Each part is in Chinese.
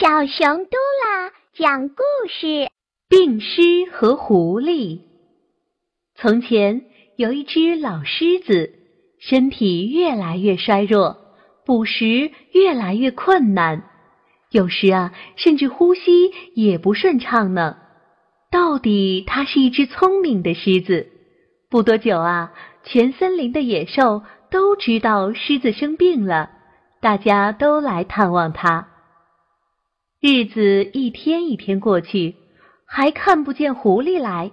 小熊嘟啦讲故事：病狮和狐狸。从前有一只老狮子，身体越来越衰弱，捕食越来越困难，有时啊，甚至呼吸也不顺畅呢。到底它是一只聪明的狮子。不多久啊，全森林的野兽都知道狮子生病了，大家都来探望它。日子一天一天过去，还看不见狐狸来。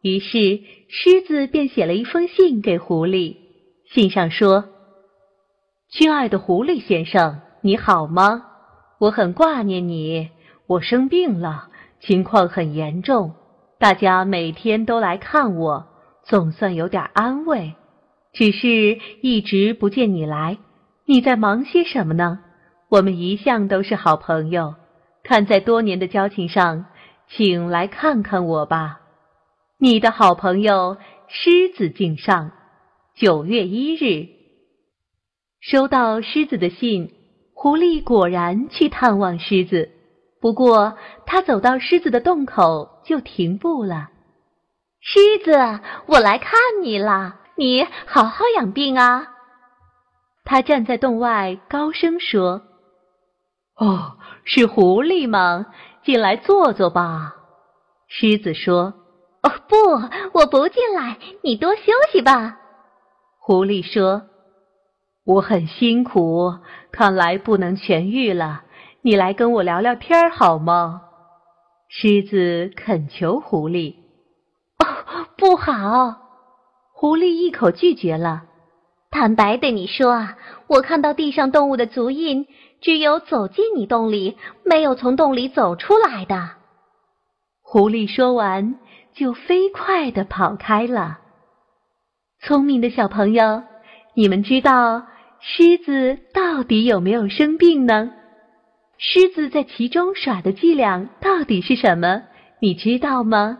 于是狮子便写了一封信给狐狸，信上说：“亲爱的狐狸先生，你好吗？我很挂念你。我生病了，情况很严重，大家每天都来看我，总算有点安慰。只是一直不见你来，你在忙些什么呢？我们一向都是好朋友。”看在多年的交情上，请来看看我吧。你的好朋友狮子敬上。九月一日，收到狮子的信，狐狸果然去探望狮子。不过，他走到狮子的洞口就停步了。狮子，我来看你了，你好好养病啊。他站在洞外，高声说。哦，是狐狸吗？进来坐坐吧。狮子说：“哦，不，我不进来，你多休息吧。”狐狸说：“我很辛苦，看来不能痊愈了。你来跟我聊聊天好吗？”狮子恳求狐狸：“哦，不好！”狐狸一口拒绝了。坦白对你说啊，我看到地上动物的足印。只有走进你洞里，没有从洞里走出来的。狐狸说完，就飞快地跑开了。聪明的小朋友，你们知道狮子到底有没有生病呢？狮子在其中耍的伎俩到底是什么？你知道吗？